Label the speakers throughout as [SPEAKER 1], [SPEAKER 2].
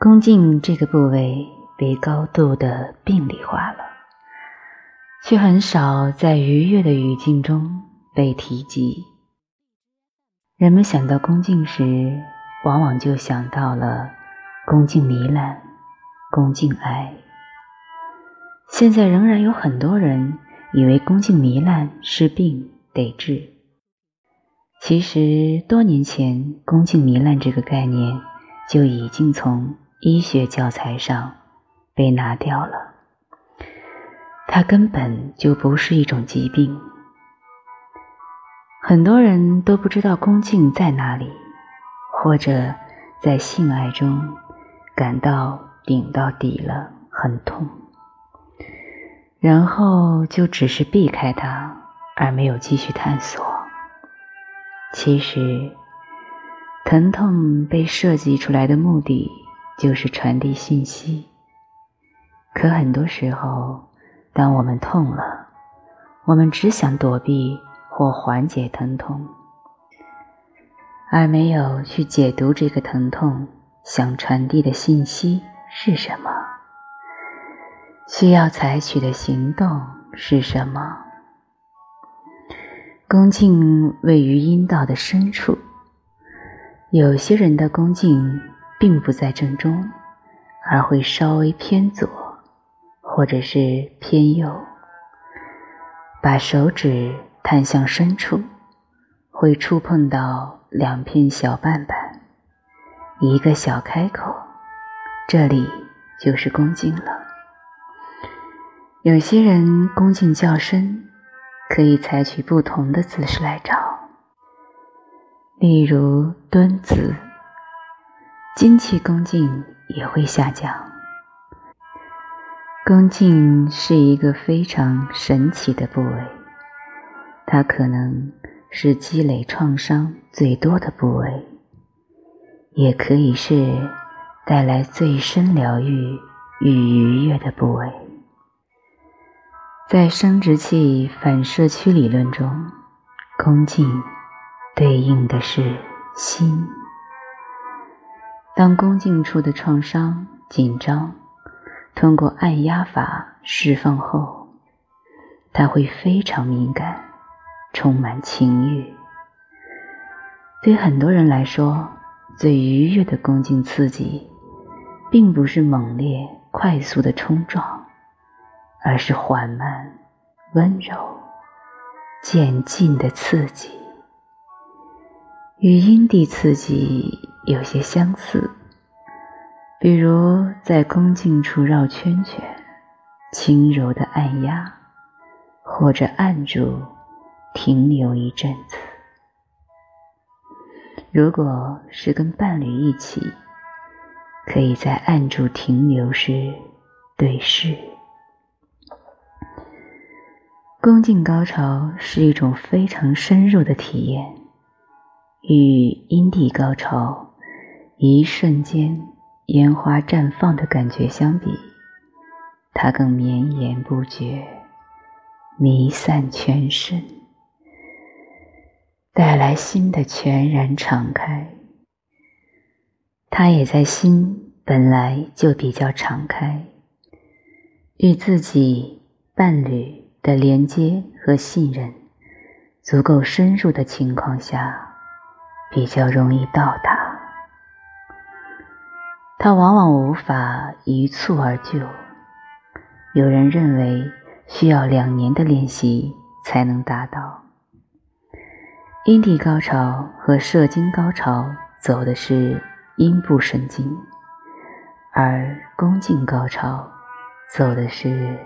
[SPEAKER 1] 宫颈这个部位被高度的病理化了，却很少在愉悦的语境中被提及。人们想到宫颈时，往往就想到了宫颈糜烂、宫颈癌。现在仍然有很多人以为宫颈糜烂是病得治，其实多年前宫颈糜烂这个概念就已经从医学教材上被拿掉了，它根本就不是一种疾病。很多人都不知道宫颈在哪里，或者在性爱中感到顶到底了，很痛。然后就只是避开它，而没有继续探索。其实，疼痛被设计出来的目的就是传递信息。可很多时候，当我们痛了，我们只想躲避或缓解疼痛，而没有去解读这个疼痛想传递的信息是什么。需要采取的行动是什么？宫颈位于阴道的深处，有些人的宫颈并不在正中，而会稍微偏左，或者是偏右。把手指探向深处，会触碰到两片小瓣瓣，一个小开口，这里就是宫颈了。有些人宫颈较深，可以采取不同的姿势来找，例如蹲姿，精气宫颈也会下降。宫颈是一个非常神奇的部位，它可能是积累创伤最多的部位，也可以是带来最深疗愈与愉悦的部位。在生殖器反射区理论中，宫颈对应的是心。当宫颈处的创伤紧张通过按压法释放后，它会非常敏感，充满情欲。对很多人来说，最愉悦的宫颈刺激，并不是猛烈、快速的冲撞。而是缓慢、温柔、渐进的刺激，与阴蒂刺激有些相似。比如在宫颈处绕圈圈，轻柔的按压，或者按住停留一阵子。如果是跟伴侣一起，可以在按住停留时对视。宫颈高潮是一种非常深入的体验，与阴蒂高潮一瞬间烟花绽放的感觉相比，它更绵延不绝，弥散全身，带来心的全然敞开。它也在心本来就比较敞开，与自己伴侣。的连接和信任足够深入的情况下，比较容易到达。它往往无法一蹴而就。有人认为需要两年的练习才能达到。阴蒂高潮和射精高潮走的是阴部神经，而宫颈高潮走的是。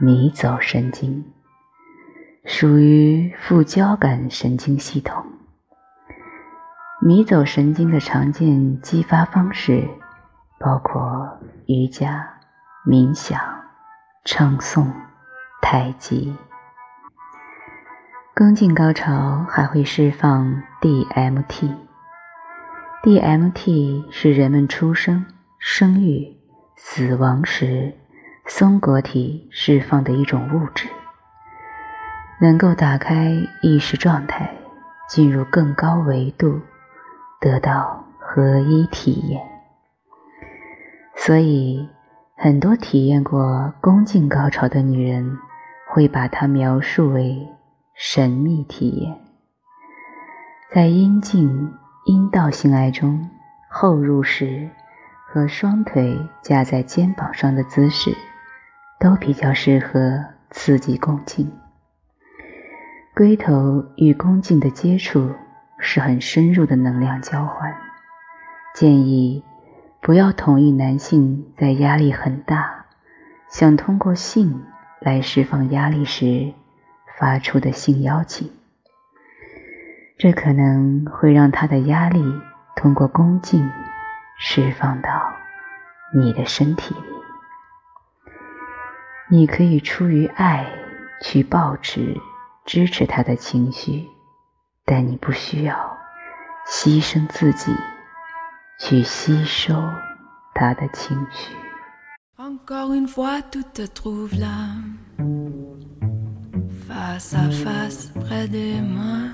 [SPEAKER 1] 迷走神经属于副交感神经系统。迷走神经的常见激发方式包括瑜伽、冥想、唱诵、太极。宫颈高潮还会释放 DMT，DMT 是人们出生、生育、死亡时。松果体释放的一种物质，能够打开意识状态，进入更高维度，得到合一体验。所以，很多体验过宫颈高潮的女人，会把它描述为神秘体验。在阴茎、阴道性爱中，后入时和双腿架在肩膀上的姿势，都比较适合刺激宫颈。龟头与宫颈的接触是很深入的能量交换，建议。不要同意男性在压力很大，想通过性来释放压力时发出的性邀请，这可能会让他的压力通过宫颈释放到你的身体里。你可以出于爱去保持支持他的情绪，但你不需要牺牲自己。
[SPEAKER 2] Encore une fois, tout te trouve là, face à face près de moi.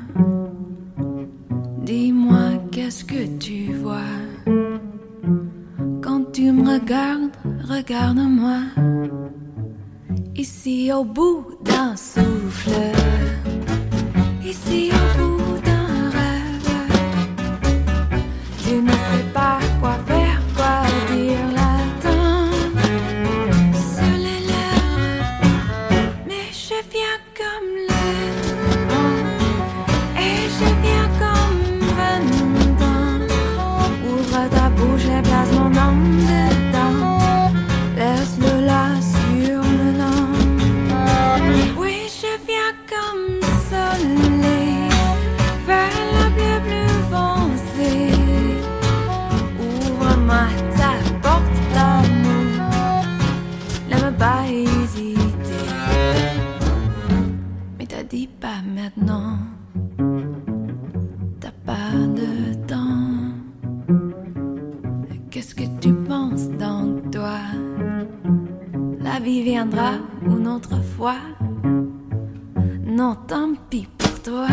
[SPEAKER 2] Dis-moi, qu'est-ce que tu vois? Quand tu me regardes, regarde-moi. Ici au bout d'un souffle, ici au bout maintenant, t'as pas de temps. Qu'est-ce que tu penses donc, toi? La vie viendra une autre fois. Non, tant pis pour toi.